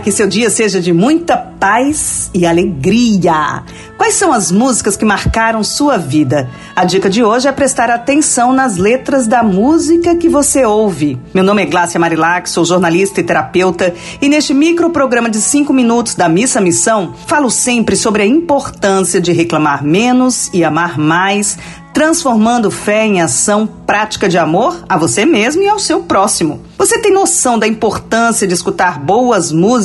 que seu dia seja de muita paz e alegria. Quais são as músicas que marcaram sua vida? A dica de hoje é prestar atenção nas letras da música que você ouve. Meu nome é Glácia Marilac, sou jornalista e terapeuta, e neste microprograma de 5 minutos da Missa Missão, falo sempre sobre a importância de reclamar menos e amar mais, transformando fé em ação prática de amor a você mesmo e ao seu próximo. Você tem noção da importância de escutar boas músicas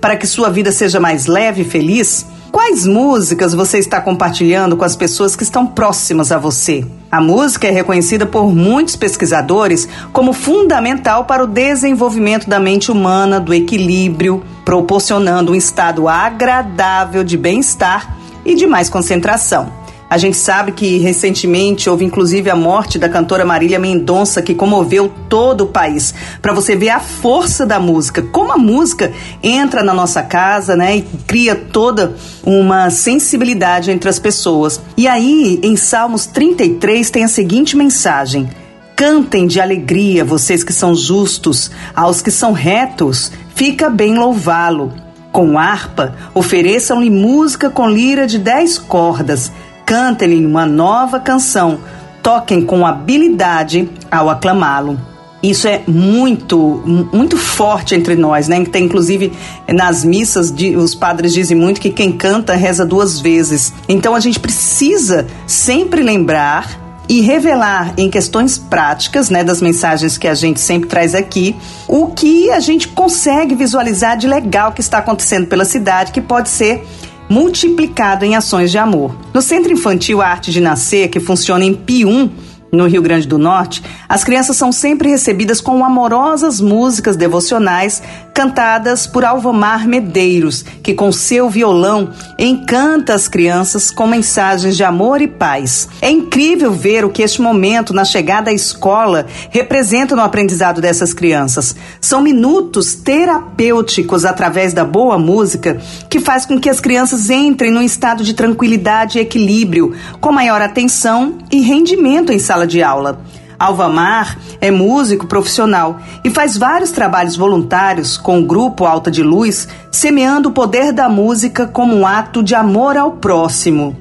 para que sua vida seja mais leve e feliz? Quais músicas você está compartilhando com as pessoas que estão próximas a você? A música é reconhecida por muitos pesquisadores como fundamental para o desenvolvimento da mente humana, do equilíbrio, proporcionando um estado agradável de bem-estar e de mais concentração. A gente sabe que recentemente houve inclusive a morte da cantora Marília Mendonça, que comoveu todo o país. Para você ver a força da música, como a música entra na nossa casa, né, e cria toda uma sensibilidade entre as pessoas. E aí, em Salmos 33 tem a seguinte mensagem: Cantem de alegria, vocês que são justos, aos que são retos, fica bem louvá-lo. Com harpa, ofereçam-lhe música com lira de dez cordas cantem-lhe uma nova canção, toquem com habilidade ao aclamá-lo. Isso é muito, muito forte entre nós, né? Tem inclusive nas missas os padres dizem muito que quem canta reza duas vezes. Então a gente precisa sempre lembrar e revelar em questões práticas, né, das mensagens que a gente sempre traz aqui, o que a gente consegue visualizar de legal que está acontecendo pela cidade, que pode ser multiplicado em ações de amor. No Centro Infantil Arte de Nascer, que funciona em Pium, no Rio Grande do Norte, as crianças são sempre recebidas com amorosas músicas devocionais cantadas por Alvomar Medeiros, que com seu violão encanta as crianças com mensagens de amor e paz. É incrível ver o que este momento na chegada à escola representa no aprendizado dessas crianças. São minutos terapêuticos através da boa música que faz com que as crianças entrem num estado de tranquilidade e equilíbrio, com maior atenção e rendimento em sala sala de aula. Alvamar é músico profissional e faz vários trabalhos voluntários com o grupo Alta de Luz, semeando o poder da música como um ato de amor ao próximo.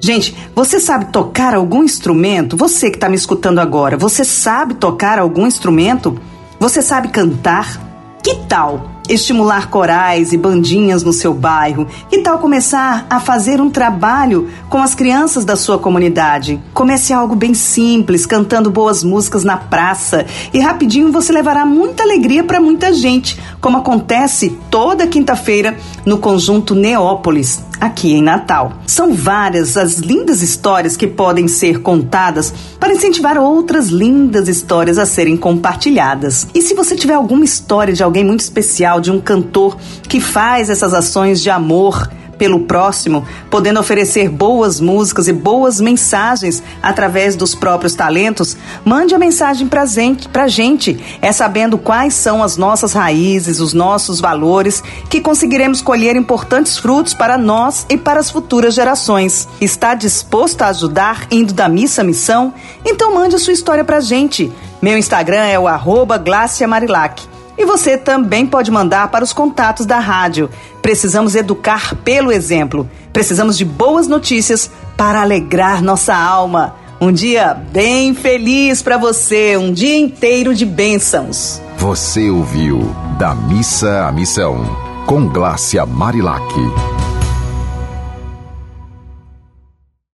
Gente, você sabe tocar algum instrumento? Você que está me escutando agora, você sabe tocar algum instrumento? Você sabe cantar? Que tal estimular corais e bandinhas no seu bairro? Que tal começar a fazer um trabalho com as crianças da sua comunidade? Comece algo bem simples, cantando boas músicas na praça e rapidinho você levará muita alegria para muita gente, como acontece toda quinta-feira no conjunto Neópolis, aqui em Natal. São várias as lindas histórias que podem ser contadas para incentivar outras lindas histórias a serem compartilhadas. E se você tiver alguma história de alguém muito especial, de um cantor que faz essas ações de amor pelo próximo, podendo oferecer boas músicas e boas mensagens através dos próprios talentos, mande a mensagem pra gente, pra gente. É sabendo quais são as nossas raízes, os nossos valores, que conseguiremos colher importantes frutos para nós e para as futuras gerações. Está disposto a ajudar indo da missa à missão? Então mande a sua história pra gente. Meu Instagram é o arroba Marilac. E você também pode mandar para os contatos da rádio. Precisamos educar pelo exemplo. Precisamos de boas notícias para alegrar nossa alma. Um dia bem feliz para você, um dia inteiro de bênçãos. Você ouviu Da Missa à Missão, com Glácia Marilac.